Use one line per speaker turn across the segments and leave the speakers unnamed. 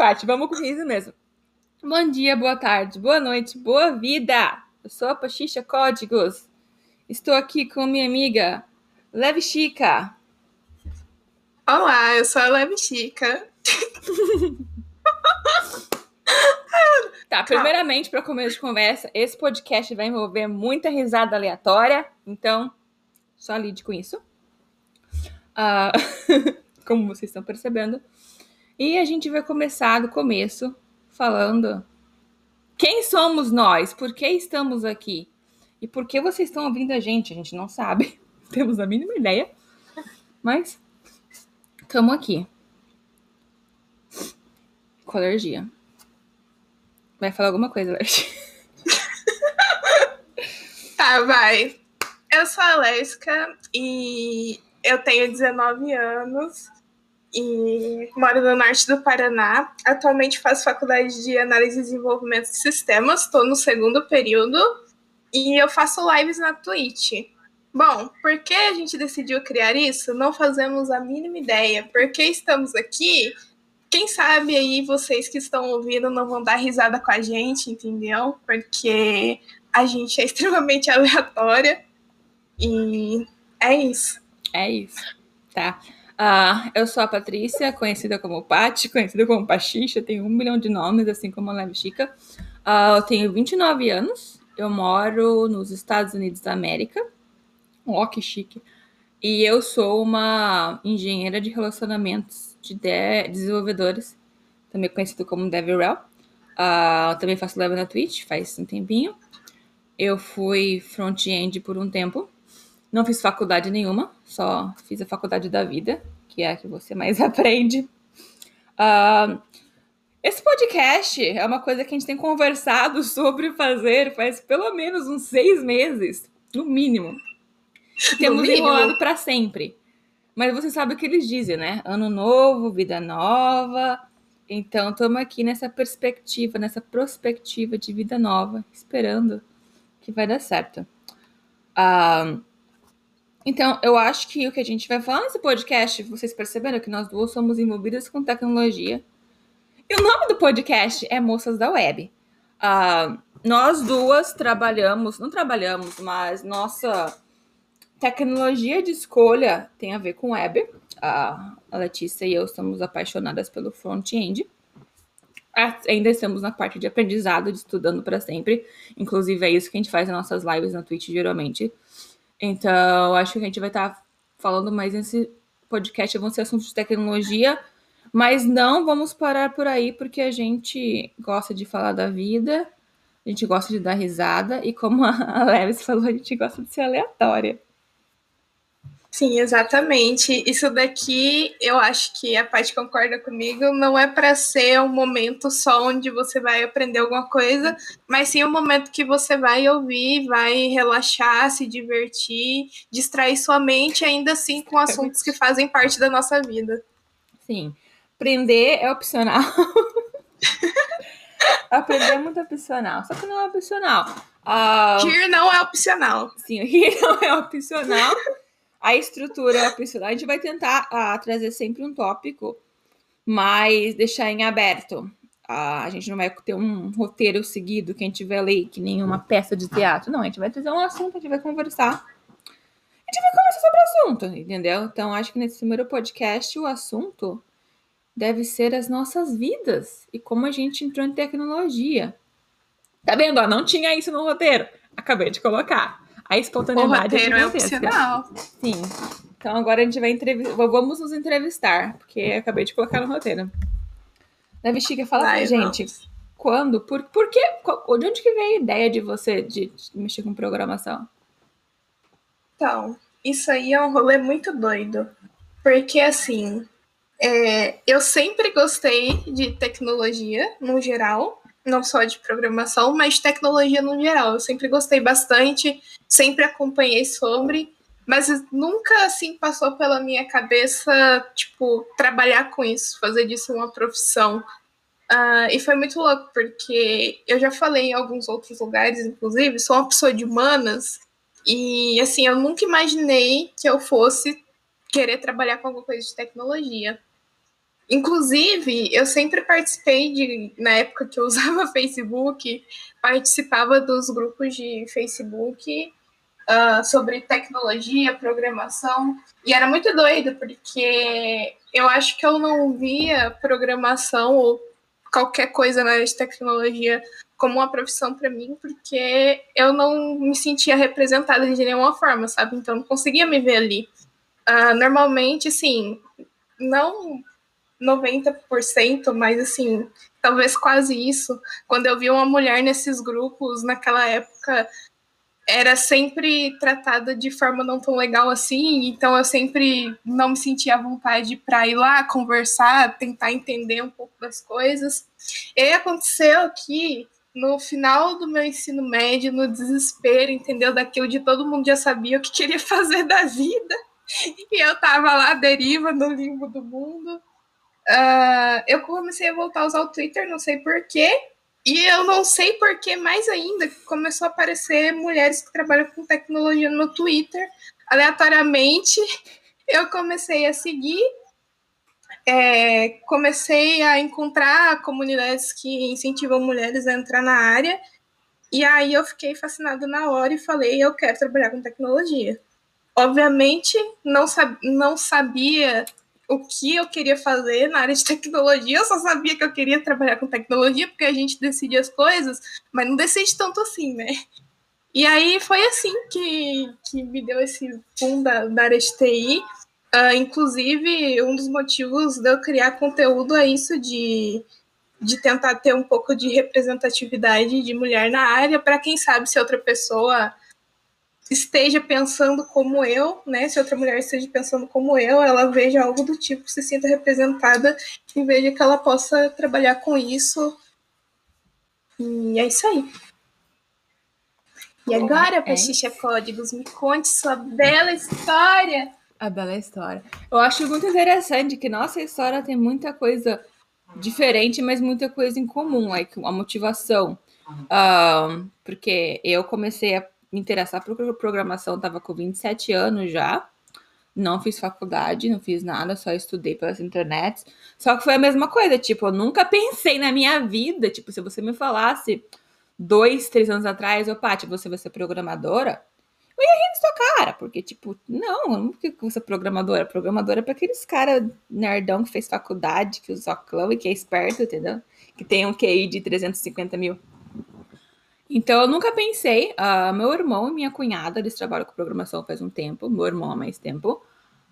parte, vamos com isso mesmo. Bom dia, boa tarde, boa noite, boa vida! Eu sou a Pachicha Códigos. Estou aqui com minha amiga Leve Chica.
Olá, eu sou a Leve Chica.
Tá, primeiramente, para começo de conversa, esse podcast vai envolver muita risada aleatória, então só lide com isso. Uh, como vocês estão percebendo. E a gente vai começar do começo falando quem somos nós, por que estamos aqui e por que vocês estão ouvindo a gente. A gente não sabe, temos a mínima ideia, mas estamos aqui. Com alergia. Vai falar alguma coisa, Leste?
tá, vai. Eu sou a Lesca e eu tenho 19 anos e moro no norte do Paraná. Atualmente faço faculdade de análise e desenvolvimento de sistemas, estou no segundo período e eu faço lives na Twitch. Bom, por que a gente decidiu criar isso? Não fazemos a mínima ideia. Por que estamos aqui? Quem sabe aí vocês que estão ouvindo não vão dar risada com a gente, entendeu? Porque a gente é extremamente aleatória. E é isso.
É isso. Tá. Uh, eu sou a Patrícia, conhecida como Pati, conhecida como Pachicha, tenho um milhão de nomes, assim como a Leve Chica. Uh, eu tenho 29 anos, eu moro nos Estados Unidos da América. Ó, oh, que chique. E eu sou uma engenheira de relacionamentos de, de desenvolvedores, também conhecido como DevRel. Uh, também faço live na Twitch, faz um tempinho. Eu fui front-end por um tempo. Não fiz faculdade nenhuma, só fiz a faculdade da vida, que é a que você mais aprende. Uh, esse podcast é uma coisa que a gente tem conversado sobre fazer faz pelo menos uns seis meses, no mínimo. Temos enrolado para sempre. Mas você sabe o que eles dizem, né? Ano novo, vida nova. Então, estamos aqui nessa perspectiva, nessa prospectiva de vida nova, esperando que vai dar certo. Ah, então, eu acho que o que a gente vai falar nesse podcast, vocês perceberam que nós duas somos envolvidas com tecnologia. E o nome do podcast é Moças da Web. Ah, nós duas trabalhamos, não trabalhamos, mas nossa Tecnologia de escolha tem a ver com web. A Letícia e eu somos apaixonadas pelo front-end. Ainda estamos na parte de aprendizado, de estudando para sempre. Inclusive, é isso que a gente faz nas nossas lives na Twitch, geralmente. Então, acho que a gente vai estar tá falando mais nesse podcast. Vão ser assuntos de tecnologia, mas não vamos parar por aí, porque a gente gosta de falar da vida, a gente gosta de dar risada, e como a Leves falou, a gente gosta de ser aleatória.
Sim, exatamente. Isso daqui, eu acho que a Paty concorda comigo, não é para ser um momento só onde você vai aprender alguma coisa, mas sim um momento que você vai ouvir, vai relaxar, se divertir, distrair sua mente, ainda assim com assuntos que fazem parte da nossa vida.
Sim. Aprender é opcional. Aprender é muito opcional, só que não é opcional.
Uh... Rir não é opcional.
Sim, rir não é opcional. A estrutura opcional, a gente vai tentar uh, trazer sempre um tópico, mas deixar em aberto. Uh, a gente não vai ter um roteiro seguido que a gente vai ler, que nem uma peça de teatro. Não, a gente vai trazer um assunto, a gente vai conversar. A gente vai conversar sobre o assunto, entendeu? Então, acho que nesse primeiro podcast, o assunto deve ser as nossas vidas e como a gente entrou em tecnologia. Tá vendo? Ó, não tinha isso no roteiro. Acabei de colocar. A espontaneidade
o roteiro é, é opcional.
Sim. Então agora a gente vai entrevistar. Vamos nos entrevistar, porque acabei de colocar no roteiro. Na Bexiga, fala Vai, pra gente. Vamos. Quando? Por, por quê? De onde que veio a ideia de você de, de mexer com programação?
Então, isso aí é um rolê muito doido. Porque assim, é, eu sempre gostei de tecnologia no geral não só de programação, mas de tecnologia no geral. Eu sempre gostei bastante, sempre acompanhei sobre, mas nunca assim passou pela minha cabeça, tipo, trabalhar com isso, fazer disso uma profissão. Uh, e foi muito louco, porque eu já falei em alguns outros lugares, inclusive, sou uma pessoa de humanas, e assim, eu nunca imaginei que eu fosse querer trabalhar com alguma coisa de tecnologia. Inclusive, eu sempre participei de, na época que eu usava Facebook, participava dos grupos de Facebook uh, sobre tecnologia, programação, e era muito doido, porque eu acho que eu não via programação ou qualquer coisa na área de tecnologia como uma profissão para mim, porque eu não me sentia representada de nenhuma forma, sabe? Então, não conseguia me ver ali. Uh, normalmente, assim, não 90%, mas assim, talvez quase isso. Quando eu vi uma mulher nesses grupos, naquela época, era sempre tratada de forma não tão legal assim, então eu sempre não me sentia à vontade para ir lá conversar, tentar entender um pouco das coisas. E aconteceu que no final do meu ensino médio, no desespero, entendeu? Daquilo de todo mundo já sabia o que queria fazer da vida. E eu tava lá deriva no limbo do mundo. Uh, eu comecei a voltar a usar o Twitter, não sei porquê. E eu não sei porquê mais ainda começou a aparecer mulheres que trabalham com tecnologia no Twitter. Aleatoriamente, eu comecei a seguir. É, comecei a encontrar comunidades que incentivam mulheres a entrar na área. E aí eu fiquei fascinada na hora e falei, eu quero trabalhar com tecnologia. Obviamente, não, sab não sabia o que eu queria fazer na área de tecnologia. Eu só sabia que eu queria trabalhar com tecnologia, porque a gente decide as coisas, mas não decide tanto assim, né? E aí foi assim que, que me deu esse boom da, da área de TI. Uh, inclusive, um dos motivos de eu criar conteúdo é isso de, de tentar ter um pouco de representatividade de mulher na área, para quem sabe se outra pessoa esteja pensando como eu, né? Se outra mulher esteja pensando como eu, ela veja algo do tipo, se sinta representada e veja que ela possa trabalhar com isso. E é isso aí. E agora, é Pachicha Códigos, me conte sua bela história.
A bela história. Eu acho muito interessante que nossa história tem muita coisa diferente, mas muita coisa em comum, like a motivação. Um, porque eu comecei a me interessar por programação, estava com 27 anos já. Não fiz faculdade, não fiz nada, só estudei pelas internets. Só que foi a mesma coisa, tipo, eu nunca pensei na minha vida, tipo, se você me falasse dois, três anos atrás, ô Paty, você vai ser programadora, eu ia rir da sua cara, porque, tipo, não, não que você é programadora. Programadora é para aqueles caras nerdão que fez faculdade, que usa clã e que é esperto, entendeu? Que tem um QI de 350 mil. Então, eu nunca pensei. Uh, meu irmão e minha cunhada, eles trabalham com programação faz um tempo. Meu irmão há mais tempo.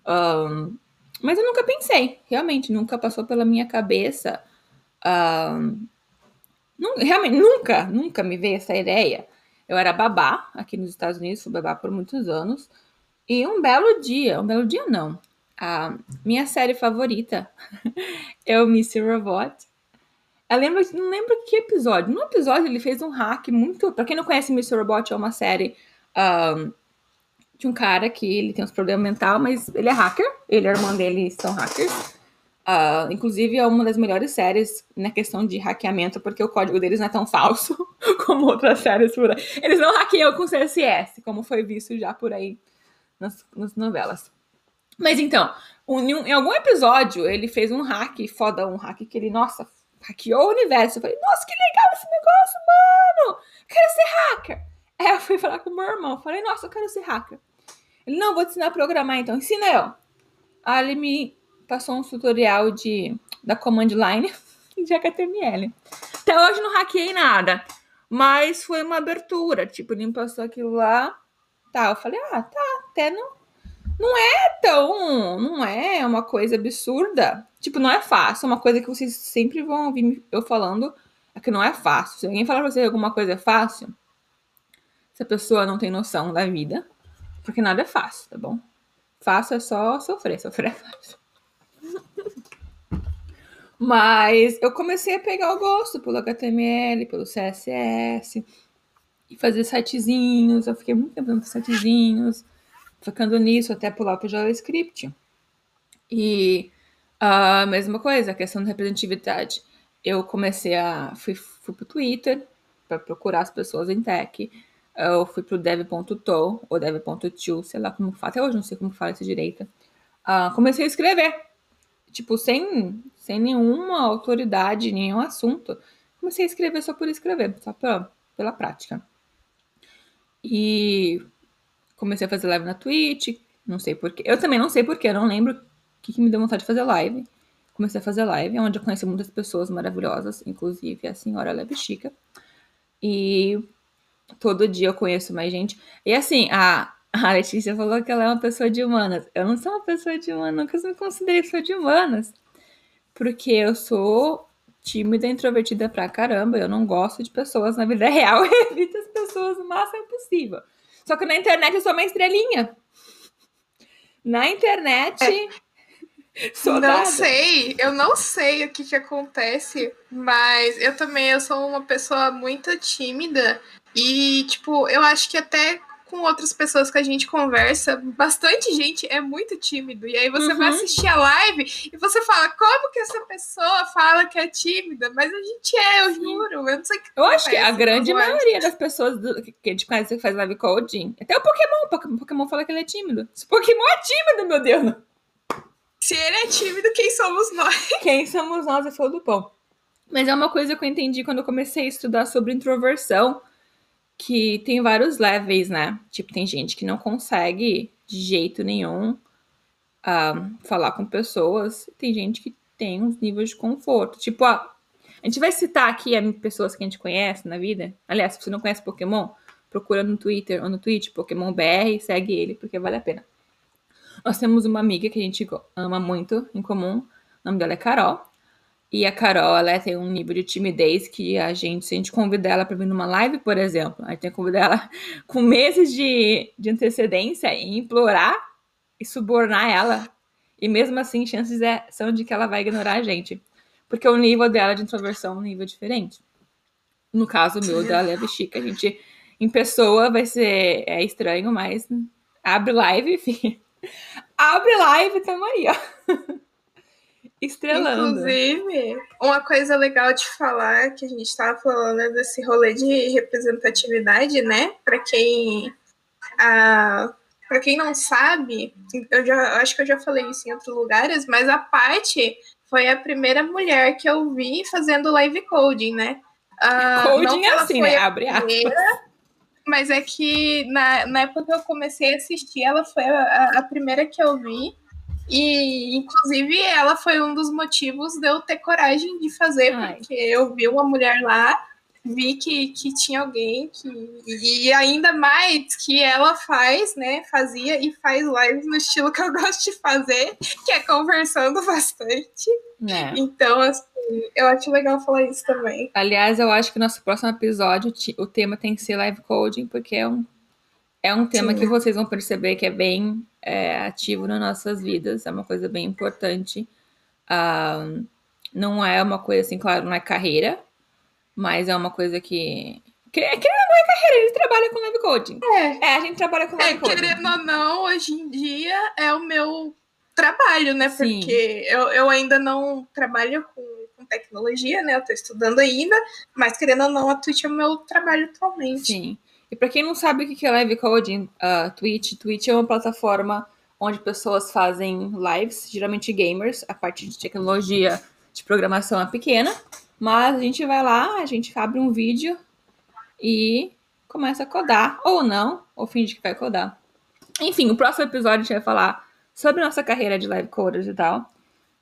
Um, mas eu nunca pensei. Realmente, nunca passou pela minha cabeça. Um, realmente, nunca, nunca me veio essa ideia. Eu era babá aqui nos Estados Unidos, fui babá por muitos anos. E um belo dia, um belo dia não. A minha série favorita é o Mr. Robot. Eu lembro, não lembro que episódio. No episódio ele fez um hack muito. Pra quem não conhece Mr. Robot, é uma série um, de um cara que ele tem uns problemas mental, mas ele é hacker. Ele e a irmã dele são hackers. Uh, inclusive, é uma das melhores séries na questão de hackeamento, porque o código deles não é tão falso como outras séries por aí. Eles não hackeiam com CSS, como foi visto já por aí nas, nas novelas. Mas então, um, em algum episódio, ele fez um hack foda, um hack que ele, nossa, hackeou o universo. Eu falei, nossa, que legal esse negócio, mano! Quero ser hacker! Aí eu fui falar com o meu irmão. Falei, nossa, eu quero ser hacker. Ele, não, vou te ensinar a programar então. Ensina eu. Aí ele me passou um tutorial de, da command line de HTML. Até hoje não hackeei nada. Mas foi uma abertura. Tipo, ele me passou aquilo lá. Tá, eu falei, ah, tá, até não, não é tão. Não é uma coisa absurda. Tipo, não é fácil. Uma coisa que vocês sempre vão ouvir eu falando é que não é fácil. Se alguém falar pra você que alguma coisa é fácil, essa pessoa não tem noção da vida. Porque nada é fácil, tá bom? Fácil é só sofrer. Sofrer é fácil. Mas eu comecei a pegar o gosto pelo HTML, pelo CSS, e fazer sitezinhos. Eu fiquei muito tempo fazendo sitezinhos focando nisso até pular para o JavaScript. E a mesma coisa, a questão da representatividade. Eu comecei a. fui, fui para o Twitter para procurar as pessoas em tech. Eu fui para o dev.to ou dev.to, sei lá como fala, até hoje não sei como fala isso direito. Uh, comecei a escrever. tipo, sem, sem nenhuma autoridade, nenhum assunto. Comecei a escrever só por escrever, só pela, pela prática. E comecei a fazer live na Twitch, não sei porquê. Eu também não sei porquê, eu não lembro o que, que me deu vontade de fazer live. Comecei a fazer live, onde eu conheci muitas pessoas maravilhosas, inclusive a senhora Leve Chica. E todo dia eu conheço mais gente. E assim, a, a Letícia falou que ela é uma pessoa de humanas. Eu não sou uma pessoa de humanas, nunca me considerei pessoa de humanas. Porque eu sou tímida, introvertida pra caramba. Eu não gosto de pessoas na vida real. Eu evito as pessoas o máximo possível. Só que na internet eu sou uma estrelinha. Na internet.
É. Sou não sei, eu não sei o que, que acontece, mas eu também eu sou uma pessoa muito tímida e, tipo, eu acho que até com outras pessoas que a gente conversa, bastante gente é muito tímido. E aí você uhum. vai assistir a live e você fala, como que essa pessoa fala que é tímida? Mas a gente é, eu juro. Eu não sei o que
Eu acho que a grande maioria das pessoas do, que a gente conhece que faz live coding, até o Pokémon, o Pokémon fala que ele é tímido. Se o Pokémon é tímido, meu Deus!
Se ele é tímido, quem somos nós?
Quem somos nós é fogo do pão. Mas é uma coisa que eu entendi quando eu comecei a estudar sobre introversão que tem vários levels, né? Tipo, tem gente que não consegue de jeito nenhum uh, falar com pessoas, tem gente que tem uns níveis de conforto. Tipo, ó, a gente vai citar aqui pessoas que a gente conhece na vida. Aliás, se você não conhece Pokémon, procura no Twitter ou no Twitch, Pokémon BR, segue ele, porque vale a pena. Nós temos uma amiga que a gente ama muito em comum, o nome dela é Carol. E a Carol, ela tem um nível de timidez que a gente, se a gente convidar ela para vir numa live, por exemplo, a gente tem que convidar ela com meses de, de antecedência e implorar e subornar ela. E mesmo assim, chances é, são de que ela vai ignorar a gente. Porque o nível dela de introversão é um nível diferente. No caso meu, da Leve Chica, a gente, em pessoa, vai ser é estranho, mas abre live, enfim. Abre live, tamo aí, ó. estrelando.
Inclusive, uma coisa legal de falar que a gente estava falando desse rolê de representatividade, né? Para quem a para quem não sabe, eu já acho que eu já falei isso em outros lugares, mas a Paty foi a primeira mulher que eu vi fazendo live coding, né?
Uh, coding é assim, né? Abre primeira,
Mas é que na, na época que eu comecei a assistir, ela foi a, a primeira que eu vi. E, inclusive, ela foi um dos motivos de eu ter coragem de fazer, Ai. porque eu vi uma mulher lá, vi que, que tinha alguém que. E ainda mais que ela faz, né? Fazia e faz lives no estilo que eu gosto de fazer, que é conversando bastante. É. Então, assim, eu acho legal falar isso também.
Aliás, eu acho que no nosso próximo episódio o tema tem que ser live coding, porque é um, é um tema Sim. que vocês vão perceber que é bem é, ativo nas nossas vidas, é uma coisa bem importante. Uh, não é uma coisa assim, claro, não é carreira, mas é uma coisa que. Que, que não é carreira, a gente trabalha com live coaching. É. é, a gente trabalha com live é, coaching.
Querendo ou não, hoje em dia é o meu trabalho, né? Sim. Porque eu, eu ainda não trabalho com, com tecnologia, né? Eu tô estudando ainda, mas querendo ou não, a Twitch é o meu trabalho atualmente.
Sim. E para quem não sabe o que é live coding, uh, Twitch, Twitch é uma plataforma onde pessoas fazem lives, geralmente gamers, a parte de tecnologia de programação é pequena, mas a gente vai lá, a gente abre um vídeo e começa a codar, ou não, ou finge que vai codar. Enfim, o próximo episódio a gente vai falar sobre nossa carreira de live coders e tal.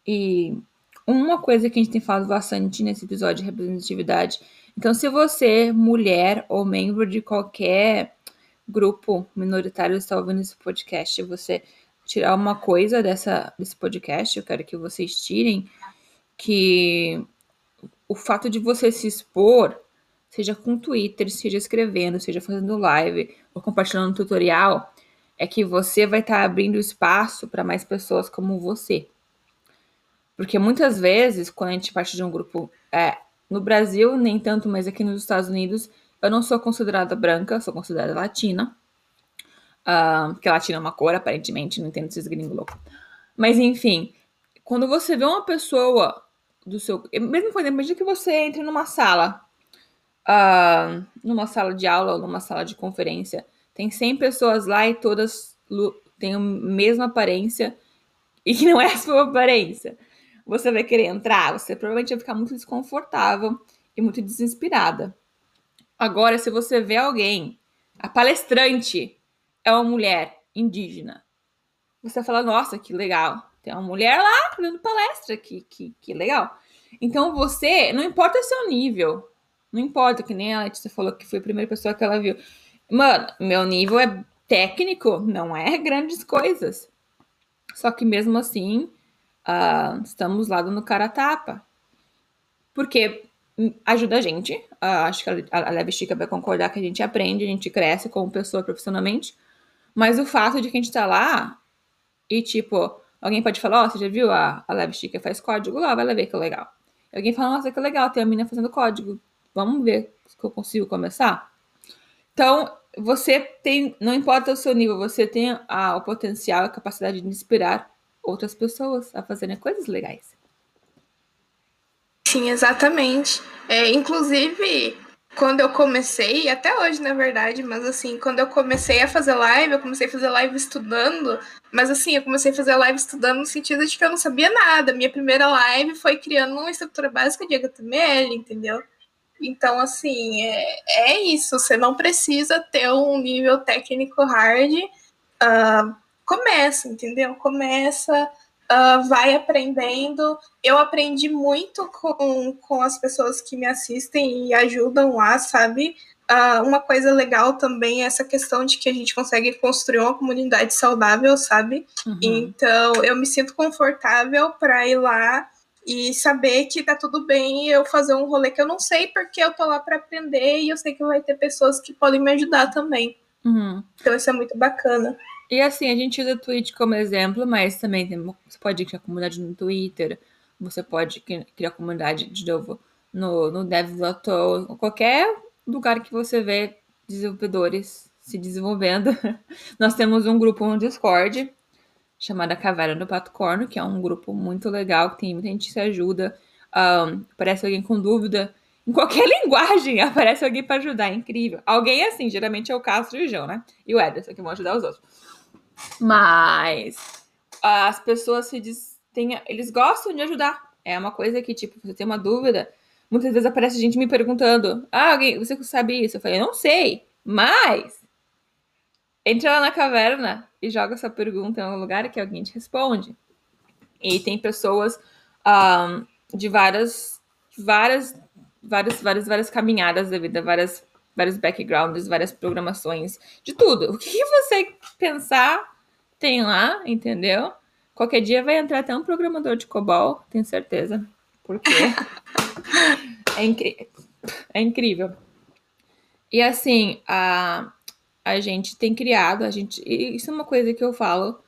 E uma coisa que a gente tem falado bastante nesse episódio de representatividade então, se você, mulher ou membro de qualquer grupo minoritário está ouvindo esse podcast, você tirar uma coisa dessa, desse podcast, eu quero que vocês tirem que o fato de você se expor, seja com Twitter, seja escrevendo, seja fazendo live ou compartilhando um tutorial, é que você vai estar tá abrindo espaço para mais pessoas como você. Porque muitas vezes, quando a gente parte de um grupo é, no Brasil, nem tanto, mas aqui nos Estados Unidos, eu não sou considerada branca, sou considerada latina. Uh, porque latina é uma cor, aparentemente, não entendo esses gringos loucos. Mas enfim, quando você vê uma pessoa do seu. Mesmo por exemplo, imagina que você entre numa sala, uh, numa sala de aula ou numa sala de conferência, tem 100 pessoas lá e todas têm a mesma aparência e que não é a sua aparência. Você vai querer entrar, você provavelmente vai ficar muito desconfortável e muito desinspirada. Agora, se você vê alguém, a palestrante é uma mulher indígena, você fala, nossa, que legal. Tem uma mulher lá dando palestra, que, que, que legal. Então você, não importa o seu nível, não importa, que nem a Letícia falou que foi a primeira pessoa que ela viu. Mano, meu nível é técnico, não é grandes coisas. Só que mesmo assim, uh, estamos lá no cara tapa. Porque ajuda a gente. Uh, acho que a, a Leve Chica vai concordar que a gente aprende, a gente cresce como pessoa profissionalmente. Mas o fato de que a gente tá lá e, tipo, alguém pode falar, ó, oh, você já viu a, a Leve Chica faz código lá, vai lá ver que é legal. E alguém fala, nossa, que legal, tem a menina fazendo código. Vamos ver se eu consigo começar. Então, você tem, não importa o seu nível, você tem a, o potencial, a capacidade de inspirar outras pessoas a fazerem coisas legais.
Sim, exatamente. É, inclusive, quando eu comecei, até hoje na verdade, mas assim, quando eu comecei a fazer live, eu comecei a fazer live estudando, mas assim, eu comecei a fazer live estudando no sentido de que eu não sabia nada. Minha primeira live foi criando uma estrutura básica de HTML, entendeu? Então, assim, é, é isso. Você não precisa ter um nível técnico hard. Uh, começa, entendeu? Começa, uh, vai aprendendo. Eu aprendi muito com, com as pessoas que me assistem e ajudam lá, sabe? Uh, uma coisa legal também é essa questão de que a gente consegue construir uma comunidade saudável, sabe? Uhum. Então, eu me sinto confortável para ir lá e saber que tá tudo bem eu fazer um rolê que eu não sei porque eu tô lá para aprender e eu sei que vai ter pessoas que podem me ajudar também.
Uhum.
Então isso é muito bacana.
E assim, a gente usa o Twitch como exemplo, mas também tem, você pode criar comunidade no Twitter, você pode criar comunidade de novo no, no Devs.to, qualquer lugar que você vê desenvolvedores se desenvolvendo. Nós temos um grupo no Discord chamada Caverna do Pato Corno, que é um grupo muito legal, que tem muita gente que se ajuda. Um, aparece alguém com dúvida. Em qualquer linguagem aparece alguém para ajudar, é incrível. Alguém assim, geralmente é o Castro e o João, né? E o Ederson, que vão ajudar os outros. Mas as pessoas se diz, tem, eles gostam de ajudar. É uma coisa que, tipo, você tem uma dúvida, muitas vezes aparece gente me perguntando: Ah, alguém, você sabe isso? Eu falei, eu não sei, mas entra lá na caverna e joga essa pergunta em algum lugar que alguém te responde. E tem pessoas um, de várias, várias, várias, várias, várias caminhadas da vida, várias, vários backgrounds, várias programações, de tudo. O que você pensar tem lá, entendeu? Qualquer dia vai entrar até um programador de COBOL, tenho certeza. Porque é, é incrível. E assim, a a gente tem criado, a gente. Isso é uma coisa que eu falo.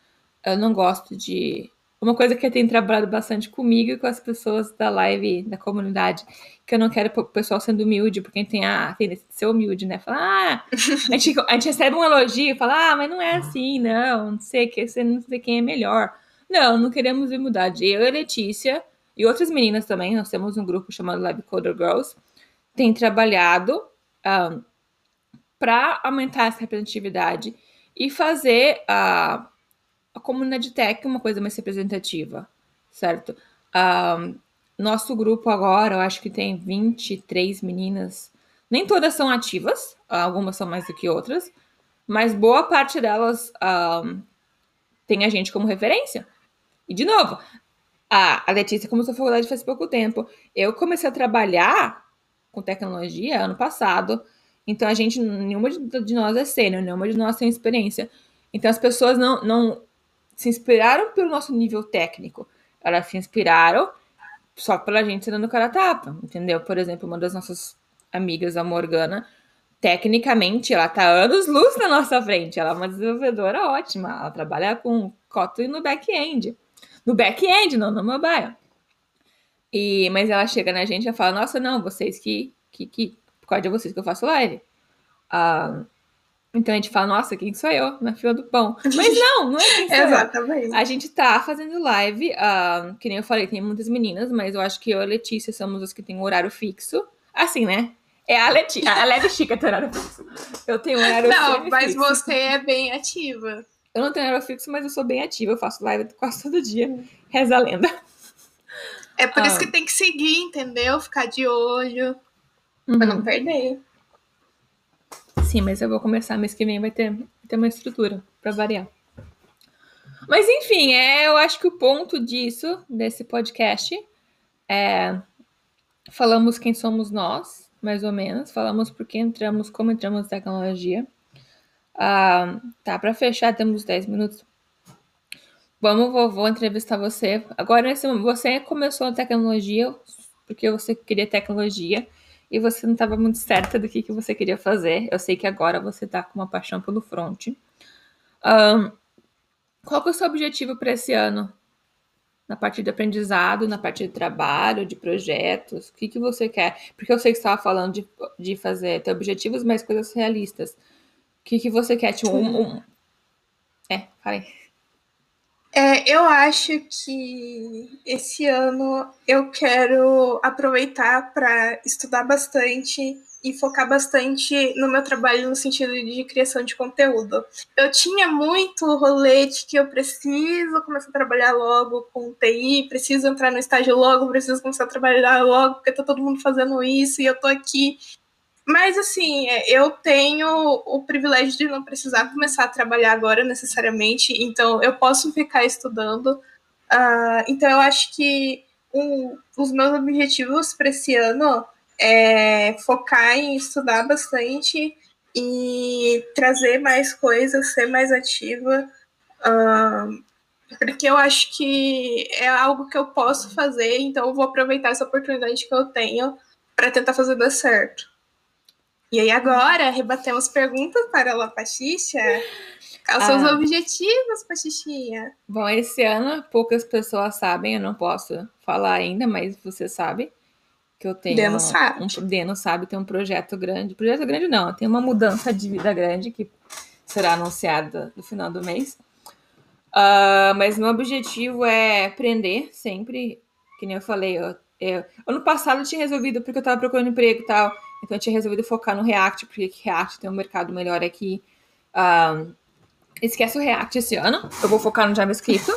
Eu não gosto de. Uma coisa que tem trabalhado bastante comigo e com as pessoas da live, da comunidade, que eu não quero o pessoal sendo humilde, porque tem a tendência de ser humilde, né? Falar, ah, a gente, a gente recebe um elogio fala, ah, mas não é assim, não, não sei, que você não sei quem é melhor. Não, não queremos humildade. Eu e a Letícia, e outras meninas também, nós temos um grupo chamado Live Coder Girls, tem trabalhado um, para aumentar essa representatividade e fazer a, a comunidade tech uma coisa mais representativa, certo? Um, nosso grupo agora, eu acho que tem 23 meninas. Nem todas são ativas, algumas são mais do que outras, mas boa parte delas um, tem a gente como referência. E, de novo, a, a Letícia começou a faculdade faz pouco tempo. Eu comecei a trabalhar com tecnologia ano passado. Então a gente, nenhuma de nós é sênior, nenhuma de nós tem experiência. Então as pessoas não, não se inspiraram pelo nosso nível técnico, elas se inspiraram só pela gente ser dando cara tapa, entendeu? Por exemplo, uma das nossas amigas, a Morgana, tecnicamente ela tá anos luz na nossa frente, ela é uma desenvolvedora ótima, ela trabalha com Kotlin no back-end. No back-end, não no mobile. E, mas ela chega na gente e fala, nossa, não, vocês que, que, que causa de vocês que eu faço live. Ah, então a gente fala, nossa, quem sou eu na fila do pão? Mas não, não é quem sou
Exatamente.
Eu. A gente tá fazendo live, uh, que nem eu falei, tem muitas meninas, mas eu acho que eu e a Letícia somos os que tem um horário fixo. Assim, né? É a Letícia, a Leve Chica tem horário fixo. Eu tenho horário
Não, mas fixo. você é bem ativa.
Eu não tenho horário fixo, mas eu sou bem ativa. Eu faço live quase todo dia. Reza a lenda.
É por ah. isso que tem que seguir, entendeu? Ficar de olho. Uhum. Pra não perder.
Sim, mas eu vou começar mês que vem, vai ter, vai ter uma estrutura para variar. Mas enfim, é, eu acho que o ponto disso, desse podcast, é. Falamos quem somos nós, mais ou menos. Falamos por que entramos, como entramos na tecnologia. Ah, tá, para fechar, temos 10 minutos. Vamos, vou entrevistar você. Agora, você começou a tecnologia porque você queria tecnologia e você não estava muito certa do que, que você queria fazer. Eu sei que agora você está com uma paixão pelo front. Um, qual que é o seu objetivo para esse ano? Na parte de aprendizado, na parte de trabalho, de projetos? O que, que você quer? Porque eu sei que você estava falando de, de fazer ter objetivos, mas coisas realistas. O que, que você quer? Tipo, um, um... É, falei.
É, eu acho que esse ano eu quero aproveitar para estudar bastante e focar bastante no meu trabalho no sentido de criação de conteúdo. Eu tinha muito rolê de que eu preciso começar a trabalhar logo com TI, preciso entrar no estágio logo, preciso começar a trabalhar logo, porque tá todo mundo fazendo isso e eu tô aqui mas, assim, é, eu tenho o privilégio de não precisar começar a trabalhar agora necessariamente, então eu posso ficar estudando. Uh, então, eu acho que um, os meus objetivos para esse ano é focar em estudar bastante e trazer mais coisas, ser mais ativa. Uh, porque eu acho que é algo que eu posso fazer, então eu vou aproveitar essa oportunidade que eu tenho para tentar fazer dar certo. E aí agora rebatemos perguntas para a Pachicha. Quais são ah. os objetivos, Pachichinha?
Bom, esse ano poucas pessoas sabem, eu não posso falar ainda, mas você sabe que eu tenho.
Deno sabe.
Um, Deno sabe, tem um projeto grande. Projeto grande não, tem uma mudança de vida grande que será anunciada no final do mês. Uh, mas meu objetivo é aprender sempre, que nem eu falei, eu, eu, ano passado eu tinha resolvido porque eu estava procurando emprego e tal então eu tinha resolvido focar no React, porque React tem um mercado melhor aqui. Um, esquece o React esse ano. Eu vou focar no JavaScript.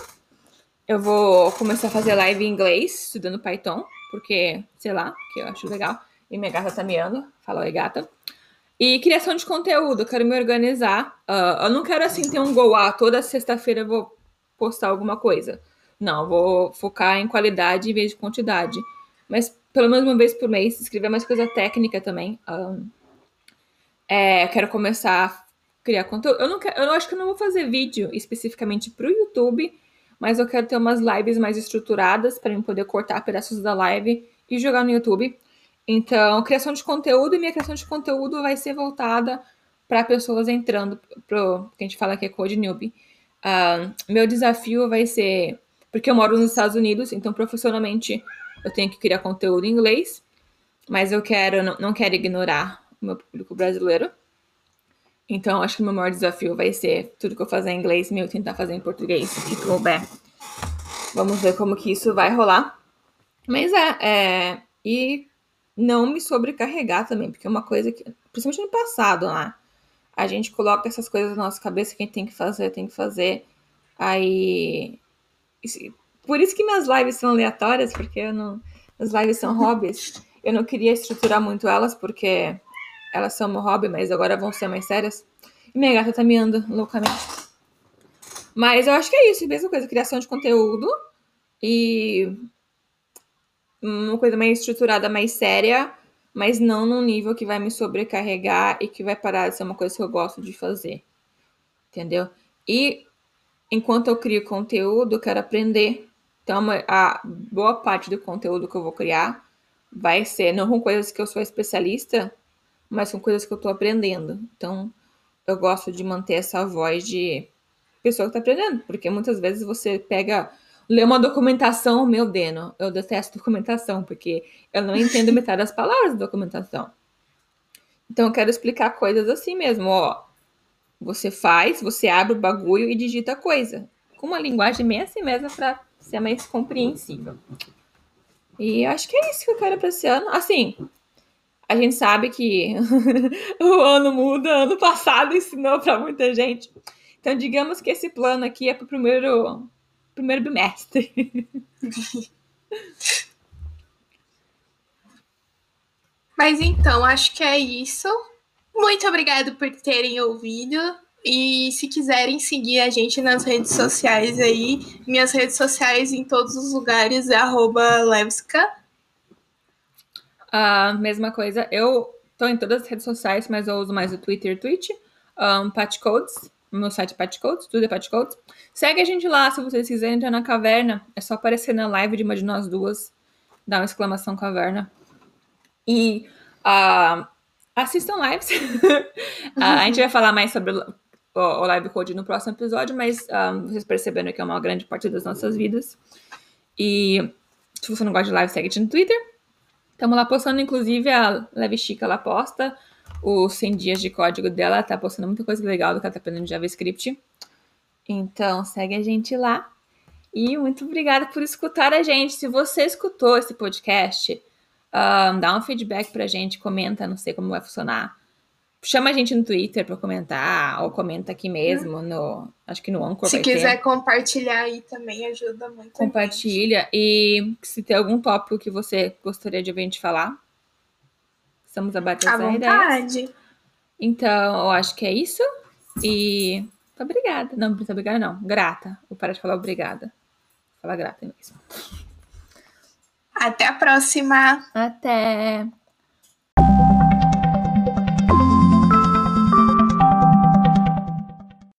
Eu vou começar a fazer live em inglês, estudando Python, porque, sei lá, porque eu acho legal. E minha gata tá meando. Fala, oi, gata. E criação de conteúdo, eu quero me organizar. Uh, eu não quero, assim, ter um go ah, toda sexta-feira eu vou postar alguma coisa. Não, eu vou focar em qualidade em vez de quantidade. Mas pelo menos uma vez por mês, escrever mais coisa técnica também. Um, é, quero começar a criar conteúdo. Eu, não quero, eu acho que eu não vou fazer vídeo especificamente para o YouTube, mas eu quero ter umas lives mais estruturadas para eu poder cortar pedaços da live e jogar no YouTube. Então, criação de conteúdo e minha criação de conteúdo vai ser voltada para pessoas entrando pro que a gente fala que é Code Newbie. Um, meu desafio vai ser porque eu moro nos Estados Unidos, então profissionalmente eu tenho que criar conteúdo em inglês, mas eu quero, não, não quero ignorar o meu público brasileiro. Então, acho que o meu maior desafio vai ser tudo que eu fazer em inglês, meu tentar fazer em português, se couber. Vamos ver como que isso vai rolar. Mas é, é, e não me sobrecarregar também, porque é uma coisa que, principalmente no passado lá, né, a gente coloca essas coisas na nossa cabeça que a gente tem que fazer, tem que fazer. Aí por isso que minhas lives são aleatórias, porque eu não, as lives são hobbies. Eu não queria estruturar muito elas, porque elas são meu hobby, mas agora vão ser mais sérias. E minha gata tá miando loucamente. Mas eu acho que é isso, mesma coisa, criação de conteúdo e uma coisa mais estruturada, mais séria, mas não num nível que vai me sobrecarregar e que vai parar de ser uma coisa que eu gosto de fazer. Entendeu? E enquanto eu crio conteúdo, eu quero aprender então, a boa parte do conteúdo que eu vou criar vai ser não com coisas que eu sou especialista, mas com coisas que eu estou aprendendo. Então, eu gosto de manter essa voz de pessoa que está aprendendo, porque muitas vezes você pega, lê uma documentação, meu Deno, eu detesto documentação, porque eu não entendo metade das palavras da documentação. Então, eu quero explicar coisas assim mesmo, ó. Você faz, você abre o bagulho e digita coisa. Com uma linguagem bem assim mesmo para ser mais compreensível. E acho que é isso que eu quero para esse ano. Assim, a gente sabe que o ano muda, ano passado ensinou para muita gente. Então, digamos que esse plano aqui é para o primeiro, primeiro bimestre.
Mas então, acho que é isso. Muito obrigado por terem ouvido. E se quiserem seguir a gente nas redes sociais aí, minhas redes sociais em todos os lugares é Levska.
A mesma coisa, eu tô em todas as redes sociais, mas eu uso mais o Twitter e o Twitch. Um, meu site é Patcodes, tudo é Patcodes. Segue a gente lá se vocês quiserem entrar na caverna. É só aparecer na live de uma de nós duas, dar uma exclamação caverna. E uh, assistam lives. uh, a gente vai falar mais sobre o, live code no próximo episódio, mas um, vocês perceberam que é uma grande parte das nossas vidas. E se você não gosta de live, segue a gente no Twitter. Estamos lá postando, inclusive, a Leve Chica, ela posta os 100 dias de código dela, tá postando muita coisa legal do que ela tá aprendendo de JavaScript. Então, segue a gente lá. E muito obrigada por escutar a gente. Se você escutou esse podcast, um, dá um feedback pra gente, comenta, não sei como vai funcionar. Chama a gente no Twitter para comentar, ou comenta aqui mesmo, no, acho que no Anchor.
Se quiser ter. compartilhar aí também ajuda muito.
Compartilha. E se tem algum tópico que você gostaria de ver a gente falar, estamos abertos a
vontade. ideias.
Então, eu acho que é isso. E obrigada. Não, muito obrigada, não. Grata. Vou parar de falar obrigada. Vou falar grata mesmo.
Até a próxima.
Até.